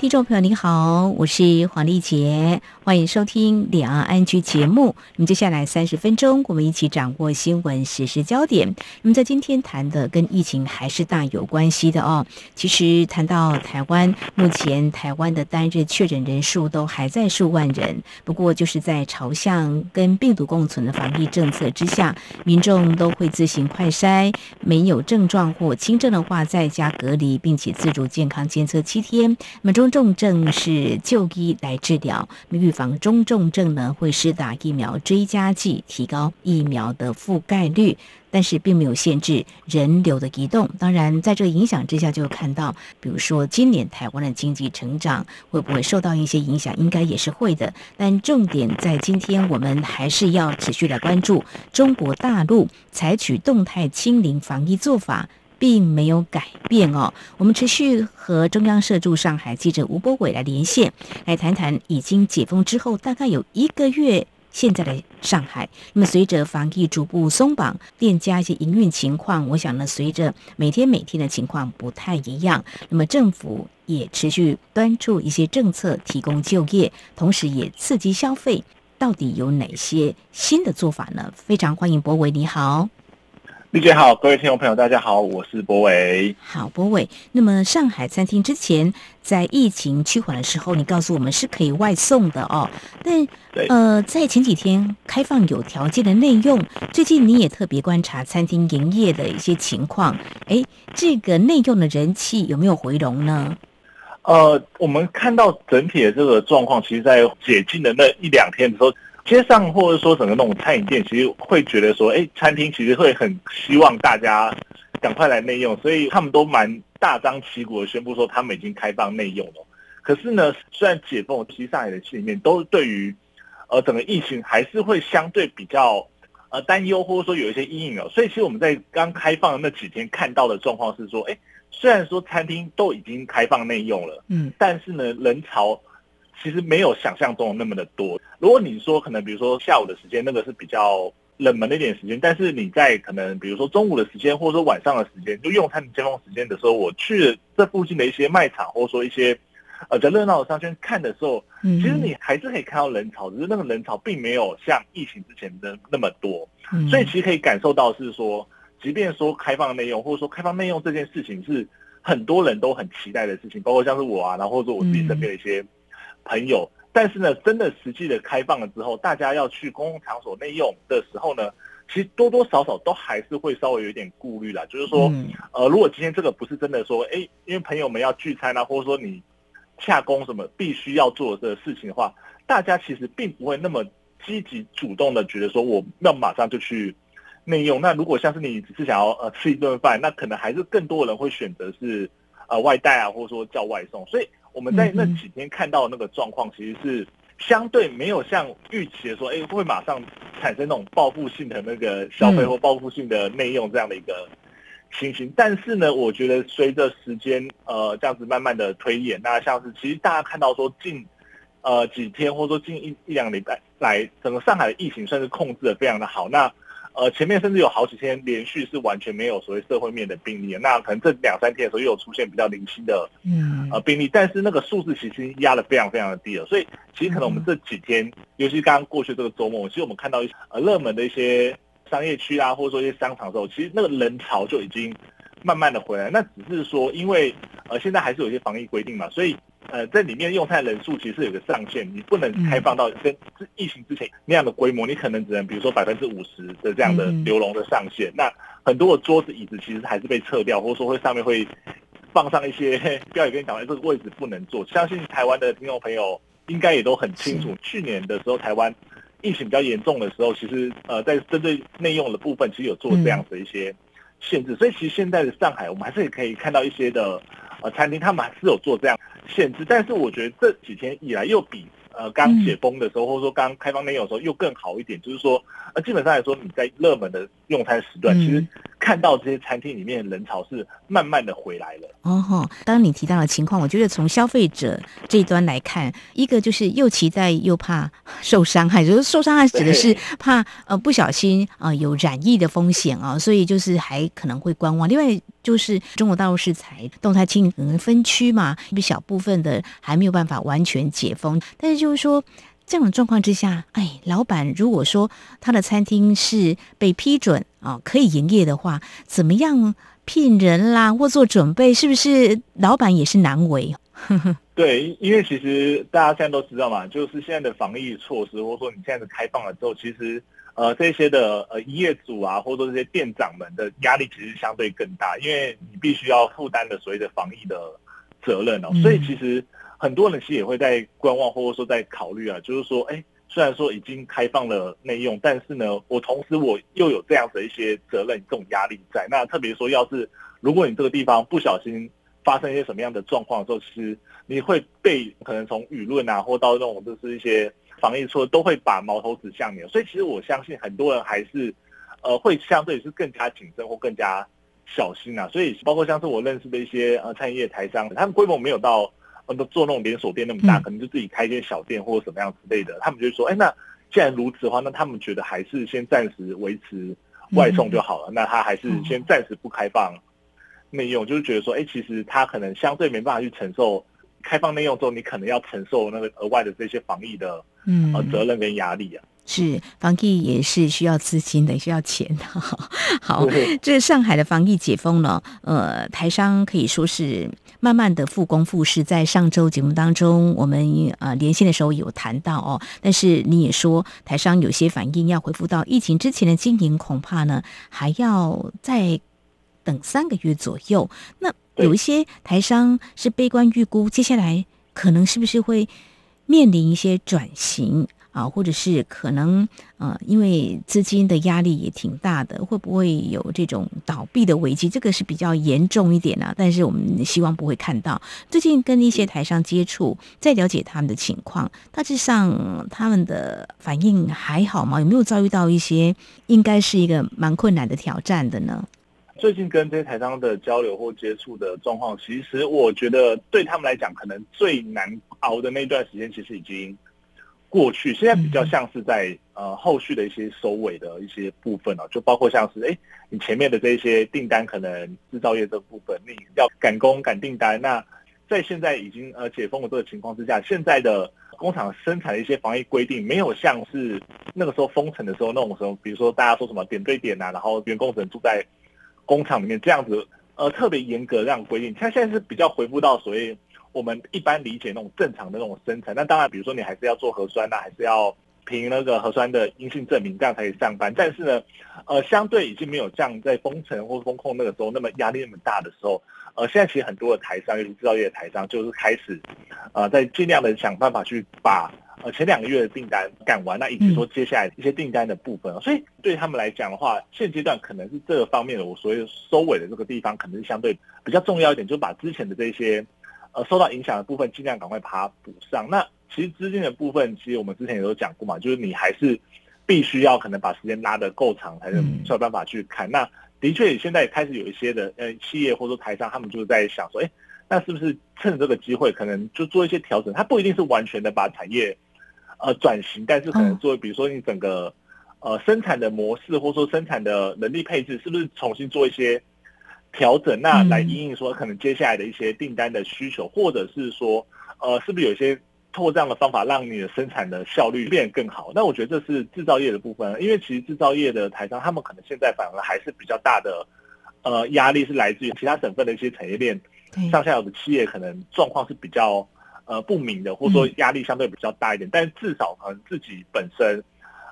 听众朋友您好，我是黄丽杰，欢迎收听两岸安居节目。那么接下来三十分钟，我们一起掌握新闻实时焦点。那么在今天谈的跟疫情还是大有关系的哦。其实谈到台湾，目前台湾的单日确诊人数都还在数万人，不过就是在朝向跟病毒共存的防疫政策之下，民众都会自行快筛，没有症状或轻症的话在家隔离，并且自主健康监测七天。那么中重症是就医来治疗，预防中重症呢会施打疫苗追加剂，提高疫苗的覆盖率，但是并没有限制人流的移动。当然，在这个影响之下，就看到，比如说今年台湾的经济成长会不会受到一些影响，应该也是会的。但重点在今天，我们还是要持续来关注中国大陆采取动态清零防疫做法。并没有改变哦。我们持续和中央社驻上海记者吴博伟来连线，来谈谈已经解封之后大概有一个月现在的上海。那么随着防疫逐步松绑，店家一些营运情况，我想呢，随着每天每天的情况不太一样。那么政府也持续端出一些政策，提供就业，同时也刺激消费。到底有哪些新的做法呢？非常欢迎博伟，你好。丽姐好，各位听众朋友，大家好，我是博伟。好，博伟。那么上海餐厅之前在疫情趋缓的时候，你告诉我们是可以外送的哦。但呃，在前几天开放有条件的内用，最近你也特别观察餐厅营业的一些情况。哎，这个内用的人气有没有回笼呢？呃，我们看到整体的这个状况，其实，在解禁的那一两天的时候。街上或者说整个那种餐饮店，其实会觉得说，哎，餐厅其实会很希望大家赶快来内用，所以他们都蛮大张旗鼓的宣布说他们已经开放内用了。可是呢，虽然解封，其实上海的心里面都对于呃整个疫情还是会相对比较呃担忧，或者说有一些阴影哦。所以其实我们在刚开放的那几天看到的状况是说，哎，虽然说餐厅都已经开放内用了，嗯，但是呢，人潮。其实没有想象中的那么的多。如果你说可能，比如说下午的时间，那个是比较冷门的一点时间，但是你在可能比如说中午的时间，或者说晚上的时间，就用餐的尖峰时间的时候，我去这附近的一些卖场，或者说一些呃比较热闹的商圈看的时候，其实你还是可以看到人潮，只是那个人潮并没有像疫情之前的那么多。所以其实可以感受到是说，即便说开放内容，或者说开放内容这件事情是很多人都很期待的事情，包括像是我啊，然后或者我自己身边的一些。朋友，但是呢，真的实际的开放了之后，大家要去公共场所内用的时候呢，其实多多少少都还是会稍微有点顾虑啦。就是说，呃，如果今天这个不是真的说，哎，因为朋友们要聚餐啊，或者说你洽工什么必须要做的事情的话，大家其实并不会那么积极主动的觉得说我要马上就去内用。那如果像是你只是想要呃吃一顿饭，那可能还是更多人会选择是呃外带啊，或者说叫外送。所以。我们在那几天看到那个状况，其实是相对没有像预期的说，哎，会马上产生那种报复性的那个消费或报复性的内用这样的一个情形。但是呢，我觉得随着时间呃这样子慢慢的推演，那像是其实大家看到说近呃几天或者说近一一两礼拜来，整个上海的疫情算是控制的非常的好。那呃，前面甚至有好几天连续是完全没有所谓社会面的病例，那可能这两三天的时候又有出现比较零星的嗯呃病例，但是那个数字其实压的非常非常的低了，所以其实可能我们这几天，尤其刚刚过去这个周末，其实我们看到一些呃热门的一些商业区啊，或者说一些商场的时候，其实那个人潮就已经慢慢的回来，那只是说因为呃现在还是有一些防疫规定嘛，所以。呃，在里面用餐人数其实有个上限，你不能开放到跟疫情之前那样的规模，你可能只能比如说百分之五十的这样的流笼的上限。那很多的桌子椅子其实还是被撤掉，或者说会上面会放上一些标语跟你讲，这个位置不能坐。相信台湾的听众朋友应该也都很清楚，去年的时候台湾疫情比较严重的时候，其实呃在针对内用的部分，其实有做这样的一些限制。所以其实现在的上海，我们还是可以看到一些的。呃，餐厅他们还是有做这样限制，但是我觉得这几天以来又比呃刚解封的时候，或者说刚开放内容的时候又更好一点。就是说，呃，基本上来说，你在热门的用餐时段，其实看到这些餐厅里面人潮是慢慢的回来了。哦吼，刚刚你提到的情况，我觉得从消费者这一端来看，一个就是又期待又怕受伤害，就是受伤害指的是怕呃不小心啊有染疫的风险啊，所以就是还可能会观望。另外就是中国大陆是才动态清零分区嘛，一小部分的还没有办法完全解封，但是就是说。这样的状况之下，哎，老板如果说他的餐厅是被批准啊可以营业的话，怎么样聘人啦或做准备，是不是老板也是难为？对，因为其实大家现在都知道嘛，就是现在的防疫措施，或者说你现在的开放了之后，其实呃这些的呃业主啊，或者说这些店长们的压力其实相对更大，因为你必须要负担的所谓的防疫的责任哦，所以其实。很多人其实也会在观望，或者说在考虑啊，就是说，哎，虽然说已经开放了内用，但是呢，我同时我又有这样的一些责任、这种压力在。那特别说，要是如果你这个地方不小心发生一些什么样的状况的时候，其实你会被可能从舆论啊，或到那种就是一些防疫措施，都会把矛头指向你。所以，其实我相信很多人还是呃会相对是更加谨慎或更加小心啊。所以，包括像是我认识的一些呃餐饮业台商，他们规模没有到。都做那种连锁店那么大，可能就自己开一间小店或者什么样之类的。他们就说：“哎，那既然如此的话，那他们觉得还是先暂时维持外送就好了。那他还是先暂时不开放内用，就是觉得说，哎，其实他可能相对没办法去承受开放内用之后，你可能要承受那个额外的这些防疫的嗯责任跟压力啊。是防疫也是需要资金的，需要钱的。好，这上海的防疫解封了，呃，台商可以说是。慢慢的复工复市，在上周节目当中，我们呃连线的时候有谈到哦，但是你也说台商有些反应要恢复到疫情之前的经营，恐怕呢还要再等三个月左右。那有一些台商是悲观预估，接下来可能是不是会面临一些转型？啊，或者是可能呃，因为资金的压力也挺大的，会不会有这种倒闭的危机？这个是比较严重一点啊。但是我们希望不会看到。最近跟一些台商接触，在了解他们的情况，大致上他们的反应还好吗？有没有遭遇到一些应该是一个蛮困难的挑战的呢？最近跟这些台商的交流或接触的状况，其实我觉得对他们来讲，可能最难熬的那段时间，其实已经。过去现在比较像是在呃后续的一些收尾的一些部分哦，就包括像是哎你前面的这些订单可能制造业这部分你要赶工赶订单，那在现在已经呃解封的这个情况之下，现在的工厂生产的一些防疫规定没有像是那个时候封城的时候那种时候，比如说大家说什么点对点啊，然后员工只能住在工厂里面这样子呃特别严格这样规定，它现在是比较回复到所谓。我们一般理解那种正常的那种生产，那当然，比如说你还是要做核酸呐，还是要凭那个核酸的阴性证明，这样才可以上班。但是呢，呃，相对已经没有像在封城或封控那个时候那么压力那么大的时候，呃，现在其实很多的台商，尤其制造业的台商，就是开始，呃，在尽量的想办法去把呃前两个月的订单赶完，那以及说接下来一些订单的部分。所以对他们来讲的话，现阶段可能是这个方面的我所谓收尾的这个地方，可能是相对比较重要一点，就把之前的这些。呃，受到影响的部分尽量赶快把它补上。那其实资金的部分，其实我们之前也有讲过嘛，就是你还是必须要可能把时间拉得够长，才能才有办法去看。那的确，现在开始有一些的呃企业或者说台商，他们就是在想说，哎，那是不是趁这个机会，可能就做一些调整？它不一定是完全的把产业呃转型，但是可能做，比如说你整个呃生产的模式，或者说生产的能力配置，是不是重新做一些？调整那来应应说可能接下来的一些订单的需求，或者是说呃是不是有一些通过这样的方法让你的生产的效率变得更好？那我觉得这是制造业的部分，因为其实制造业的台商他们可能现在反而还是比较大的呃压力是来自于其他省份的一些产业链上下游的企业可能状况是比较呃不明的，或者说压力相对比较大一点，但至少可能自己本身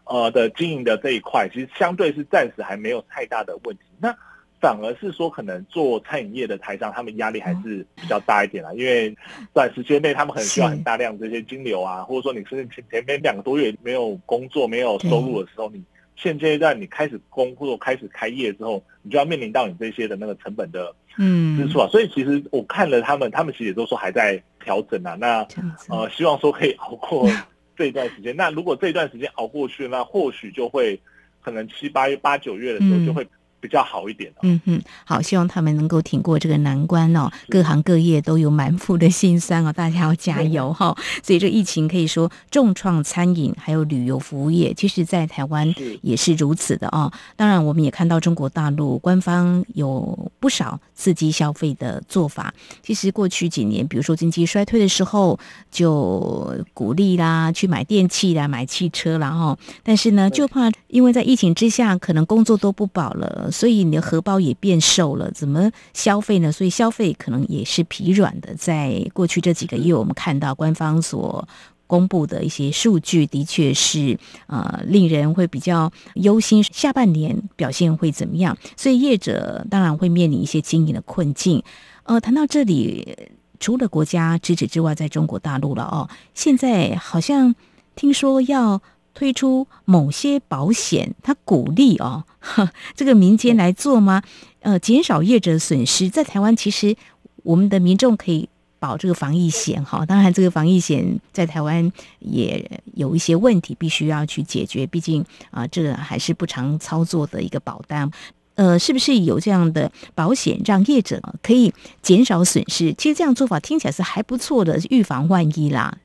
呃的经营的这一块其实相对是暂时还没有太大的问题。那反而是说，可能做餐饮业的台商，他们压力还是比较大一点啦。因为短时间内，他们很需要很大量这些金流啊，或者说你甚至前前面两个多月没有工作、没有收入的时候，你现阶段你开始工或者开始开业之后，你就要面临到你这些的那个成本的嗯支出啊。所以其实我看了他们，他们其实也都说还在调整啊。那呃，希望说可以熬过 这一段时间。那如果这一段时间熬过去，那或许就会可能七八月、八九月的时候就会。比较好一点。嗯哼，好，希望他们能够挺过这个难关哦。各行各业都有满腹的心酸哦，大家要加油哈。所以这疫情可以说重创餐饮还有旅游服务业，其实，在台湾也是如此的哦。当然，我们也看到中国大陆官方有不少刺激消费的做法。其实过去几年，比如说经济衰退的时候，就鼓励啦去买电器啦、买汽车啦哈。但是呢，就怕因为在疫情之下，可能工作都不保了，所以你的荷包也变瘦了，怎么消费呢？所以消费可能也是疲软的。在过去这几个月，我们看到官方所公布的一些数据，的确是呃令人会比较忧心，下半年表现会怎么样？所以业者当然会面临一些经营的困境。呃，谈到这里，除了国家支持之外，在中国大陆了哦，现在好像听说要。推出某些保险，他鼓励哦，这个民间来做吗？呃，减少业者损失。在台湾，其实我们的民众可以保这个防疫险哈。当然，这个防疫险在台湾也有一些问题，必须要去解决。毕竟啊，这个还是不常操作的一个保单。呃，是不是有这样的保险，让业者可以减少损失？其实这样做法听起来是还不错的，预防万一啦。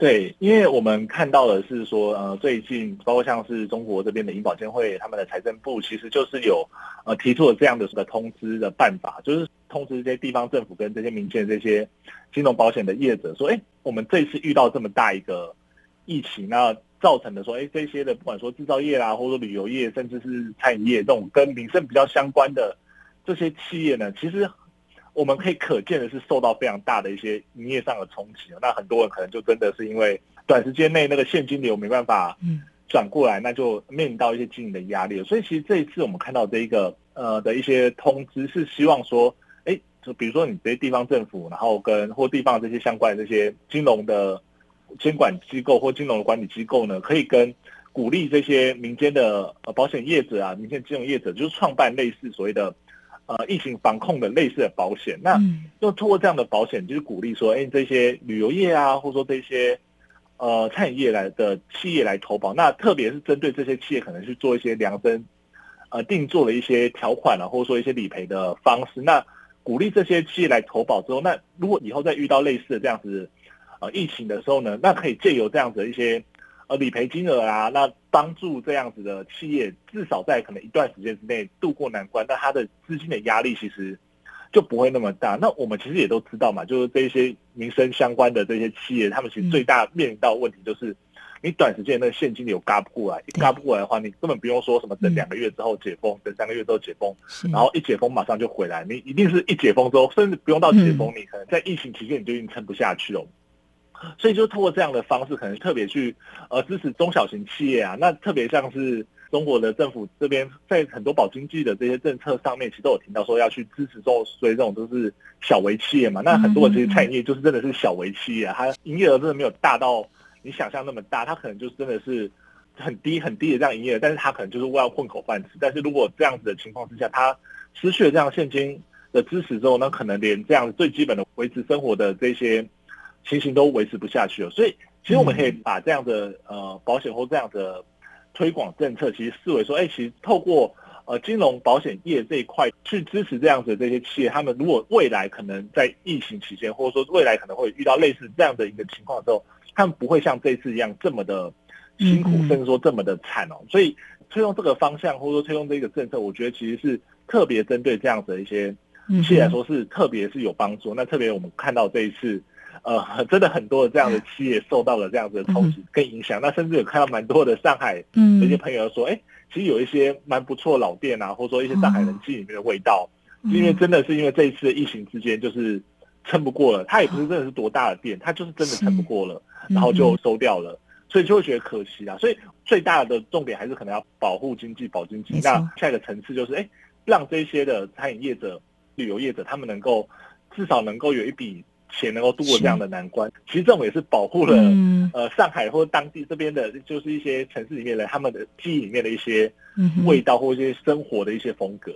对，因为我们看到的是说，呃，最近包括像是中国这边的银保监会，他们的财政部其实就是有呃提出了这样的个通知的办法，就是通知这些地方政府跟这些民间这些金融保险的业者说，哎，我们这次遇到这么大一个疫情，那造成的说，哎，这些的不管说制造业啦，或者说旅游业，甚至是餐饮业这种跟民生比较相关的这些企业呢，其实。我们可以可见的是受到非常大的一些营业上的冲击那很多人可能就真的是因为短时间内那个现金流没办法转过来，那就面临到一些经营的压力。所以其实这一次我们看到这一个呃的一些通知，是希望说，哎，就比如说你这些地方政府，然后跟或地方这些相关的这些金融的监管机构或金融的管理机构呢，可以跟鼓励这些民间的呃保险业者啊，民间金融业者，就是创办类似所谓的。呃，疫情防控的类似的保险，那就通过这样的保险，就是鼓励说，哎，这些旅游业啊，或者说这些呃餐饮业来的企业来投保。那特别是针对这些企业，可能去做一些量身呃定做了一些条款啊，或者说一些理赔的方式。那鼓励这些企业来投保之后，那如果以后再遇到类似的这样子呃疫情的时候呢，那可以借由这样子的一些。呃，理赔金额啊，那帮助这样子的企业至少在可能一段时间之内渡过难关，那它的资金的压力其实就不会那么大。那我们其实也都知道嘛，就是这些民生相关的这些企业，他们其实最大面临到问题就是，你短时间那个现金流嘎不过来，一嘎不过来的话，你根本不用说什么等两个月之后解封，等三个月之后解封，然后一解封马上就回来，你一定是一解封之后，甚至不用到解封，你可能在疫情期间你就已经撑不下去了。所以就通过这样的方式，可能特别去呃支持中小型企业啊。那特别像是中国的政府这边，在很多保经济的这些政策上面，其实都有提到说要去支持这种，所以这种都是小微企业嘛。那很多的这些产业就是真的是小微企业，它营业额真的没有大到你想象那么大，它可能就是真的是很低很低的这样营业额，但是它可能就是为了混口饭吃。但是如果这样子的情况之下，它失去了这样现金的支持之后，那可能连这样最基本的维持生活的这些。情形都维持不下去了，所以其实我们可以把这样的呃保险或这样的推广政策，其实视为说，哎，其实透过呃金融保险业这一块去支持这样子的这些企业，他们如果未来可能在疫情期间，或者说未来可能会遇到类似这样的一个情况之后，他们不会像这次一样这么的辛苦，甚至说这么的惨哦。所以推动这个方向，或者说推动这个政策，我觉得其实是特别针对这样子的一些企业来说是特别是有帮助。那特别我们看到这一次。呃，真的很多的这样的企业受到了这样子的冲击跟影响，那甚至有看到蛮多的上海那些朋友说，哎，其实有一些蛮不错老店啊，或者说一些上海人气里面的味道，因为真的是因为这一次的疫情之间就是撑不过了，它也不是真的是多大的店，它就是真的撑不过了，然后就收掉了，所以就会觉得可惜啊。所以最大的重点还是可能要保护经济、保经济。那下一个层次就是，哎，让这些的餐饮业者、旅游业者，他们能够至少能够有一笔。钱能够度过这样的难关。其实政府也是保护了嗯呃上海或当地这边的，就是一些城市里面的他们的记忆里面的一些味道或一些生活的一些风格。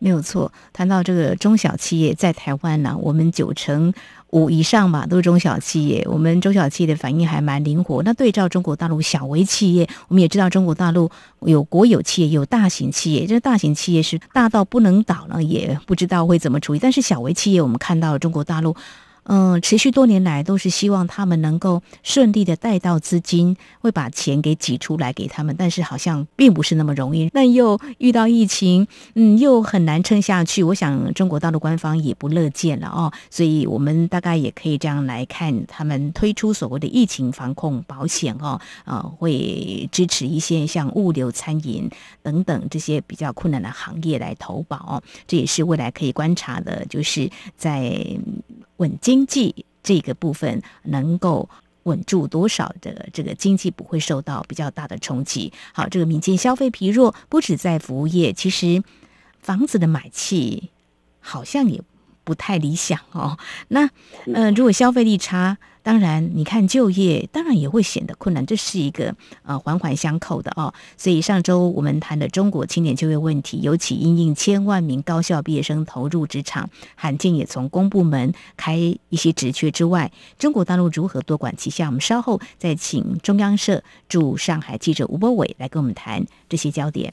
没有错，谈到这个中小企业在台湾呢，我们九成五以上嘛都是中小企业，我们中小企业的反应还蛮灵活。那对照中国大陆小微企业，我们也知道中国大陆有国有企业，有大型企业，这大型企业是大到不能倒了，也不知道会怎么处理。但是小微企业，我们看到中国大陆。嗯，持续多年来都是希望他们能够顺利的带到资金，会把钱给挤出来给他们，但是好像并不是那么容易。那又遇到疫情，嗯，又很难撑下去。我想中国大陆官方也不乐见了哦，所以我们大概也可以这样来看，他们推出所谓的疫情防控保险哦，呃，会支持一些像物流、餐饮等等这些比较困难的行业来投保，这也是未来可以观察的，就是在。稳经济这个部分能够稳住多少的这个经济不会受到比较大的冲击。好，这个民间消费疲弱不止在服务业，其实房子的买气好像也不太理想哦。那呃，如果消费力差。当然，你看就业，当然也会显得困难，这是一个呃环环相扣的哦。所以上周我们谈的中国青年就业问题，尤其因应千万名高校毕业生投入职场，罕见也从公部门开一些职缺之外，中国大陆如何多管齐下？我们稍后再请中央社驻上海记者吴博伟来跟我们谈这些焦点。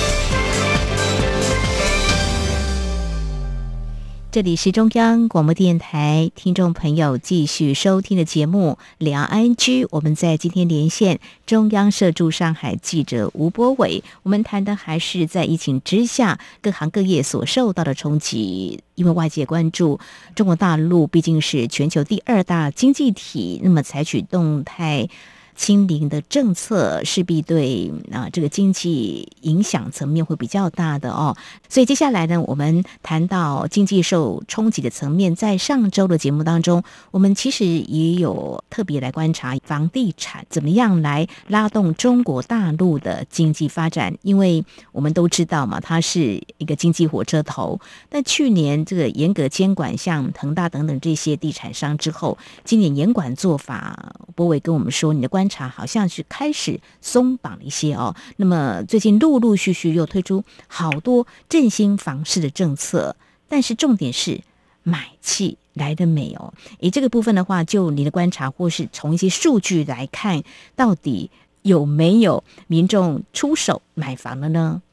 这里是中央广播电台，听众朋友继续收听的节目《两岸居》。我们在今天连线中央社驻上海记者吴波伟，我们谈的还是在疫情之下各行各业所受到的冲击。因为外界关注中国大陆毕竟是全球第二大经济体，那么采取动态。清零的政策势必对啊这个经济影响层面会比较大的哦，所以接下来呢，我们谈到经济受冲击的层面，在上周的节目当中，我们其实也有特别来观察房地产怎么样来拉动中国大陆的经济发展，因为我们都知道嘛，它是一个经济火车头。但去年这个严格监管，像恒大等等这些地产商之后，今年严管做法，波伟跟我们说，你的观。观察好像是开始松绑了一些哦，那么最近陆陆续续又推出好多振兴房市的政策，但是重点是买气来的美哦？以这个部分的话，就你的观察或是从一些数据来看，到底有没有民众出手买房了呢？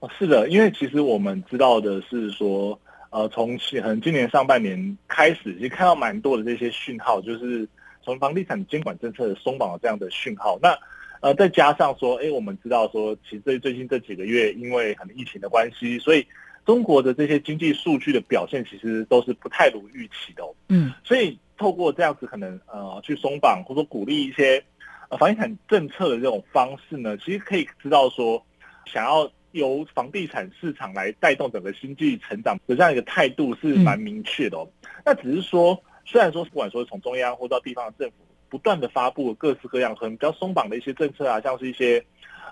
哦，是的，因为其实我们知道的是说，呃，从可能今年上半年开始，其实看到蛮多的这些讯号，就是。从房地产监管政策的松绑的这样的讯号，那呃再加上说，哎，我们知道说，其实最最近这几个月，因为可能疫情的关系，所以中国的这些经济数据的表现其实都是不太如预期的。嗯，所以透过这样子可能呃去松绑或者说鼓励一些呃房地产政策的这种方式呢，其实可以知道说，想要由房地产市场来带动整个经济成长的这样一个态度是蛮明确的。那只是说。虽然说不管说从中央或到地方的政府不断的发布各式各样很比较松绑的一些政策啊，像是一些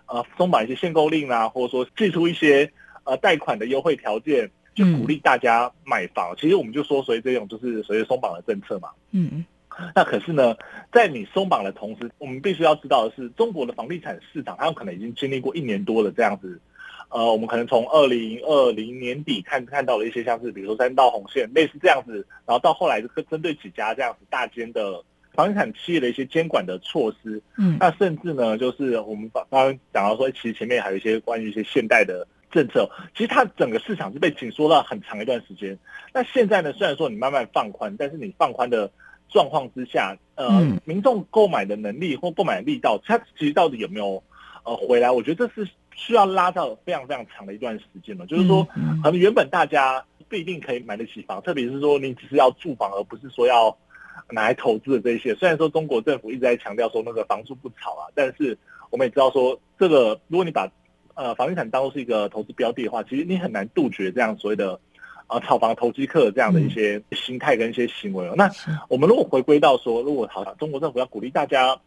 呃松绑一些限购令啊，或者说寄出一些呃贷款的优惠条件，去鼓励大家买房。其实我们就说，所以这种就是所谓松绑的政策嘛。嗯。那可是呢，在你松绑的同时，我们必须要知道的是，中国的房地产市场，它有可能已经经历过一年多的这样子。呃，我们可能从二零二零年底看看到了一些像是，比如说三道红线类似这样子，然后到后来针针对几家这样子大间的房地产企业的一些监管的措施，嗯，那甚至呢，就是我们刚刚讲到说，其实前面还有一些关于一些现代的政策，其实它整个市场是被紧缩了很长一段时间。那现在呢，虽然说你慢慢放宽，但是你放宽的状况之下，呃，民众购买的能力或购买力道，它其实到底有没有呃回来？我觉得这是。需要拉到非常非常长的一段时间了，就是说，可能原本大家不一定可以买得起房，特别是说你只是要住房，而不是说要拿来投资的这些。虽然说中国政府一直在强调说那个房住不炒啊，但是我们也知道说，这个如果你把呃房地产当做是一个投资标的的话，其实你很难杜绝这样所谓的啊炒房投机客这样的一些心态跟一些行为哦。那我们如果回归到说，如果好像中国政府要鼓励大家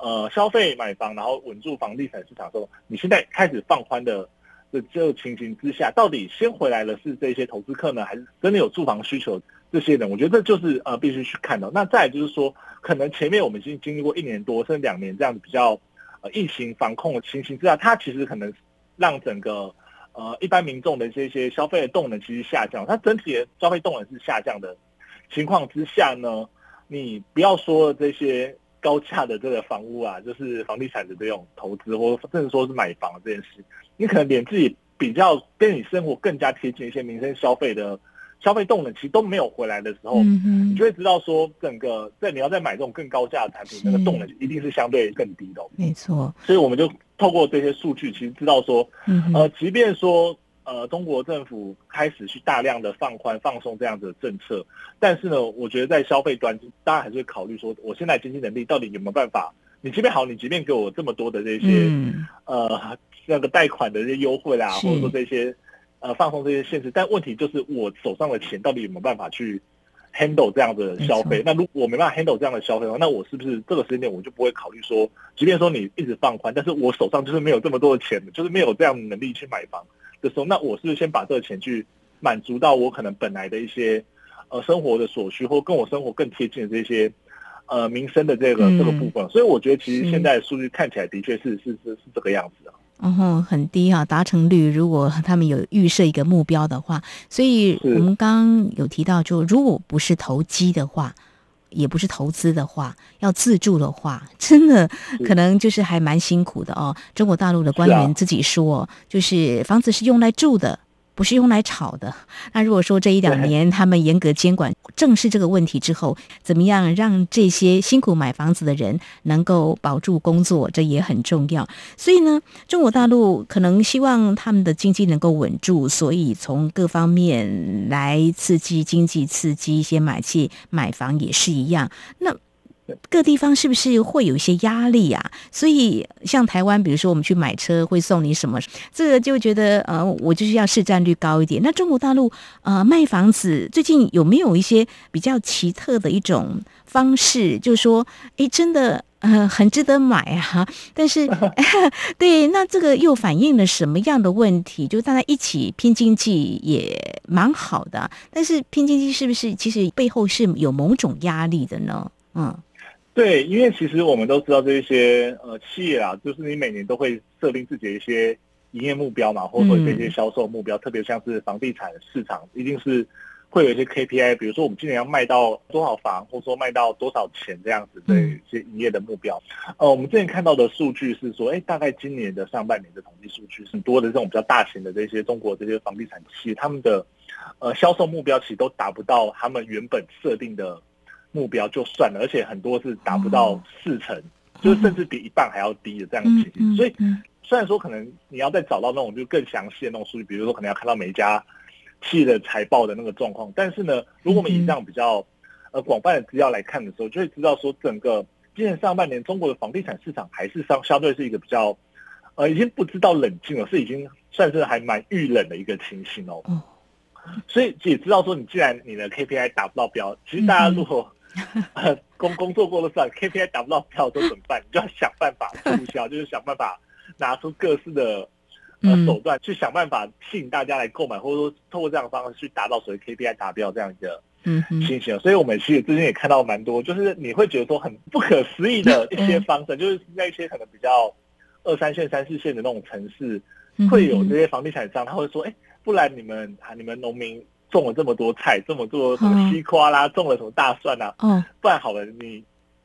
呃消费买房，然后稳住房地产市场的时候，你现在开始放宽的这这情形之下，到底先回来的是这些投资客呢，还是真的有住房需求这些人？我觉得这就是呃必须去看到。那再就是说，可能前面我们已经经历过一年多甚至两年这样子比较呃疫情防控的情形之下，它其实可能让整个。呃，一般民众的这些消费的动能其实下降，它整体的消费动能是下降的情况之下呢，你不要说这些高价的这个房屋啊，就是房地产的这种投资，或甚至说是买房这件事，你可能连自己比较跟你生活更加贴近一些民生消费的消费动能，其实都没有回来的时候，你就会知道说，整个在你要再买这种更高价的产品，那个动能一定是相对更低的。没错，所以我们就。透过这些数据，其实知道说，呃，即便说，呃，中国政府开始去大量的放宽、放松这样子的政策，但是呢，我觉得在消费端，大家还是会考虑说，我现在经济能力到底有没有办法？你即便好，你即便给我这么多的这些，呃，那个贷款的这些优惠啦，或者说这些，呃，放松这些限制，但问题就是我手上的钱到底有没有办法去？handle 这样的消费，那如果我没办法 handle 这样的消费的话，那我是不是这个时间点我就不会考虑说，即便说你一直放宽，但是我手上就是没有这么多的钱，就是没有这样的能力去买房的时候，那我是不是先把这个钱去满足到我可能本来的一些呃生活的所需，或跟我生活更贴近的这些呃民生的这个这个部分？所以我觉得其实现在数据看起来的确是是是是这个样子的。然后很低啊，达成率如果他们有预设一个目标的话，所以我们刚刚有提到，就如果不是投机的话，也不是投资的话，要自住的话，真的可能就是还蛮辛苦的哦。中国大陆的官员自己说，就是房子是用来住的。不是用来炒的。那如果说这一两年他们严格监管、正视这个问题之后，怎么样让这些辛苦买房子的人能够保住工作，这也很重要。所以呢，中国大陆可能希望他们的经济能够稳住，所以从各方面来刺激经济，刺激一些买气买房也是一样。那。各地方是不是会有一些压力啊？所以像台湾，比如说我们去买车会送你什么，这个就觉得呃，我就是要市占率高一点。那中国大陆呃卖房子最近有没有一些比较奇特的一种方式？就是说，哎，真的呃很值得买啊。但是 对，那这个又反映了什么样的问题？就大家一起拼经济也蛮好的，但是拼经济是不是其实背后是有某种压力的呢？嗯。对，因为其实我们都知道这一些呃企业啊，就是你每年都会设定自己的一些营业目标嘛，或者说这些销售目标，特别像是房地产市场，一定是会有一些 KPI，比如说我们今年要卖到多少房，或者说卖到多少钱这样子的一些营业的目标。呃，我们之前看到的数据是说，哎，大概今年的上半年的统计数据，很多的这种比较大型的这些中国这些房地产企业，他们的呃销售目标其实都达不到他们原本设定的。目标就算了，而且很多是达不到四成，就是甚至比一半还要低的这样情形。所以虽然说可能你要再找到那种就更详细的那种数据，比如说可能要看到每一家企业的财报的那个状况，但是呢，如果我们以这样比较呃广泛的资料来看的时候，就会知道说整个今年上半年中国的房地产市场还是相相对是一个比较呃已经不知道冷静了，是已经算是还蛮遇冷的一个情形哦。所以也知道说，你既然你的 KPI 达不到标，其实大家如果 工工作过了算 KPI 达不到票都怎么办？你就要想办法促销，就是想办法拿出各式的呃手段，去想办法吸引大家来购买，或者说透过这样的方式去达到所谓 KPI 达标这样一个嗯情形。所以我们其实最近也看到蛮多，就是你会觉得说很不可思议的一些方式，就是在一些可能比较二三线、三四线的那种城市，会有这些房地产商他会说，哎，不然你们啊，你们农民。种了这么多菜，这么多什么西瓜啦，种了什么大蒜啊？嗯，不然好了，你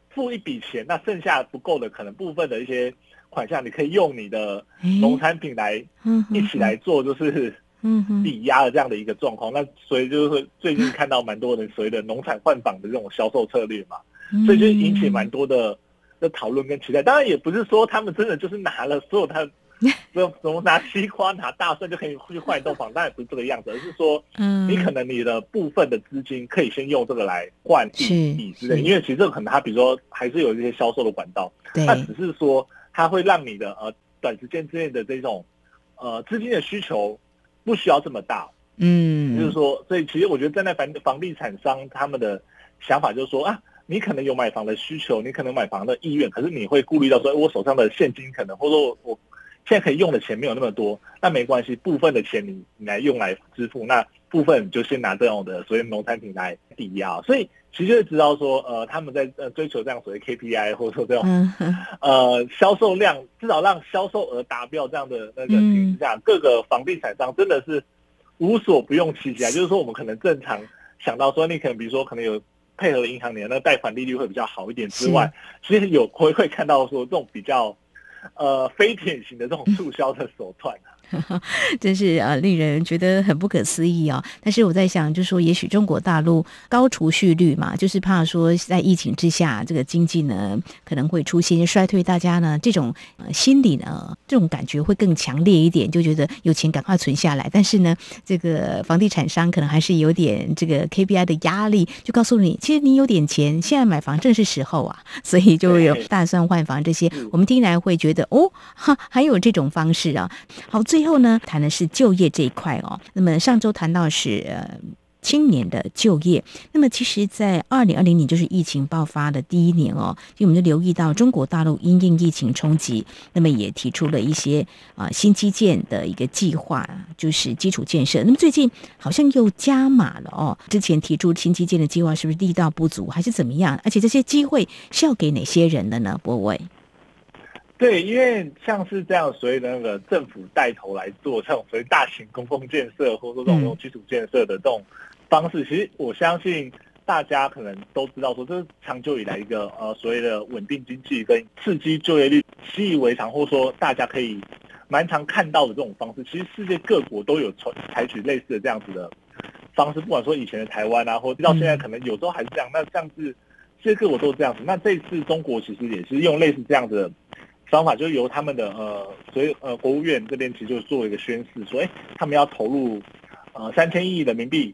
付一笔钱，那剩下不够的，可能部分的一些款项，你可以用你的农产品来一起来做，就是抵押的这样的一个状况。那所以就是最近看到蛮多人所谓的农产换房的这种销售策略嘛，所以就引起蛮多的的讨论跟期待。当然也不是说他们真的就是拿了所有他。不用怎么拿西瓜拿大蒜就可以去换一栋房，当然不是这个样子，而是说，嗯，你可能你的部分的资金可以先用这个来换地之类，因为其实这个可能它比如说还是有一些销售的管道，它只是说它会让你的呃短时间之内的这种呃资金的需求不需要这么大，嗯，就是说，所以其实我觉得站在房房地产商他们的想法就是说啊，你可能有买房的需求，你可能买房的意愿，可是你会顾虑到说，我手上的现金可能或者说我现在可以用的钱没有那么多，那没关系，部分的钱你你来用来支付，那部分你就先拿这种的所谓农产品来抵押，所以其实就知道说，呃，他们在呃追求这样所谓 KPI 或者说这种呃销售量，至少让销售额达标这样的那个情形之下，各个房地产商真的是无所不用其极啊。就是说，我们可能正常想到说，你可能比如说可能有配合银行你的那个贷款利率会比较好一点之外，其实有会会看到说这种比较呃非典型的这种促销的手段啊。真是啊令人觉得很不可思议哦。但是我在想，就说也许中国大陆高储蓄率嘛，就是怕说在疫情之下，这个经济呢可能会出现衰退，大家呢这种呃心理呢这种感觉会更强烈一点，就觉得有钱赶快存下来。但是呢，这个房地产商可能还是有点这个 KPI 的压力，就告诉你，其实你有点钱，现在买房正是时候啊，所以就有对大蒜换房这些嗯，我们听来会觉得哦，哈，还有这种方式啊。好，最后呢，谈的是就业这一块哦。那么上周谈到是呃青年的就业，那么其实，在二零二零年就是疫情爆发的第一年哦，就我们就留意到中国大陆因应疫情冲击，那么也提出了一些啊、新基建的一个计划，就是基础建设。那么最近好像又加码了哦，之前提出新基建的计划是不是力道不足，还是怎么样？而且这些机会是要给哪些人的呢？博伟，对，因为像是这样所谓的那个政府带头来做这种所谓大型公共建设，或者说这种基础建设的这种方式，其实我相信大家可能都知道，说这是长久以来一个呃所谓的稳定经济跟刺激就业率习以为常，或者说大家可以蛮常看到的这种方式。其实世界各国都有采采取类似的这样子的方式，不管说以前的台湾啊，或者到现在可能有时候还是这样。那像是世界各国都是这样子。那这次中国其实也是用类似这样子的方法，就是由他们的呃，所以呃国务院这边其实就做一个宣示，说，哎，他们要投入呃三千亿人民币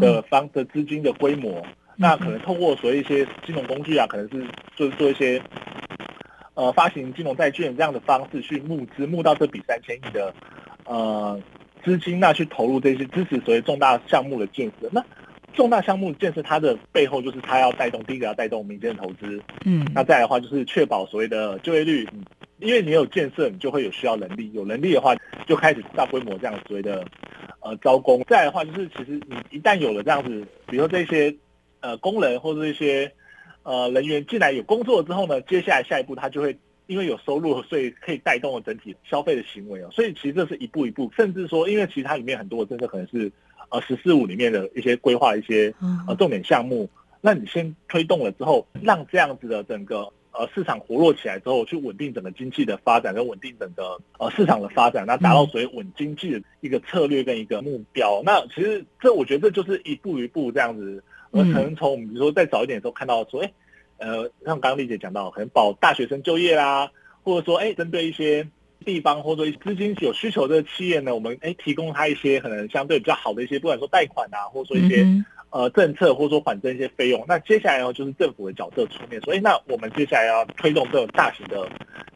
的方的资金的规模，那可能透过所谓一些金融工具啊，可能是就是做一些呃发行金融债券这样的方式去募资，募到这笔三千亿的呃资金，那去投入这些支持所谓重大项目的建设。那重大项目建设它的背后就是它要带动第一个要带动民间的投资，嗯那再来的话就是确保所谓的就业率，嗯因为你有建设，你就会有需要能力，有能力的话就开始大规模这样所谓的呃招工。再来的话就是其实你一旦有了这样子，比如说这些呃工人或者一些呃人员进来有工作之后呢，接下来下一步他就会因为有收入，所以可以带动了整体消费的行为哦。所以其实这是一步一步，甚至说，因为其实它里面很多的政策可能是呃“十四五”里面的一些规划一些呃哦重点项目，那你先推动了之后，让这样子的整个呃市场活络起来之后，去稳定整个经济的发展，跟稳定整个呃市场的发展，那达到所谓稳经济的一个策略跟一个目标。那其实这我觉得这就是一步一步这样子，可能从我们比如说再早一点的时候看到说，哎，呃，像刚刚丽姐讲到，可能保大学生就业啦，或者说哎，针对一些。地方或者资金有需求的企业呢，我们哎提供他一些可能相对比较好的一些，不管说贷款啊，或者说一些、嗯呃政策，或者说缓征一些费用。那接下来呢，就是政府的角色出面，所以那我们接下来要推动这种大型的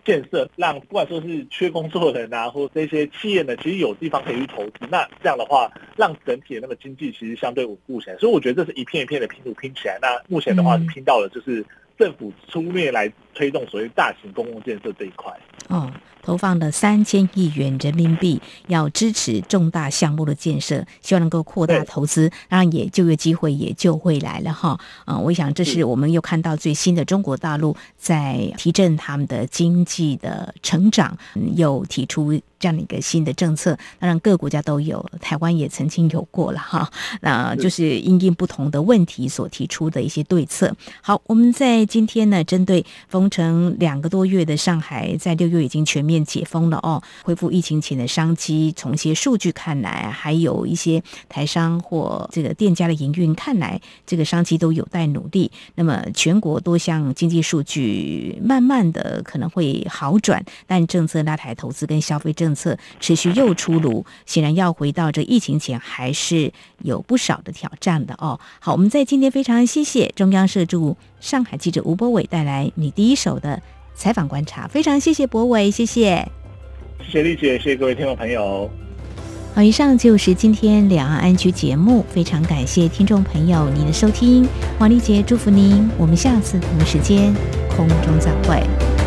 建设，让不管说是缺工作的人啊，或者这些企业呢，其实有地方可以去投资。那这样的话，让整体的那个经济其实相对稳固起来。所以我觉得这是一片一片的拼图拼起来。那目前的话，嗯拼到了就是政府出面来推动所谓大型公共建设这一块。哦，投放了三千亿元人民币，要支持重大项目的建设，希望能够扩大投资，当然也就业机会也就会来了哈。啊、我想这是是我们又看到最新的中国大陆在提振他们的经济的成长，嗯又提出这样的一个新的政策，当然各个国家都有，台湾也曾经有过了哈。那就是因应不同的问题所提出的一些对策。好，我们在今天呢，针对封城两个多月的上海，在六月已经全面解封了哦，恢复疫情前的商机。从一些数据看来，还有一些台商或这个店家的营运看来，这个商机都有待努力。那么全国多项经济数据慢慢的可能会好转，但政策拉抬投资跟消费政策持续又出炉，显然要回到这疫情前还是有不少的挑战的哦。好，我们在今天非常谢谢中央社驻上海记者吴博伟带来你第一手的采访观察，非常谢谢博伟，谢谢。谢谢丽姐，谢谢各位听众朋友。好，以上就是今天两岸安居节目，非常感谢听众朋友您的收听，王丽杰祝福您，我们下次同时间空中再会。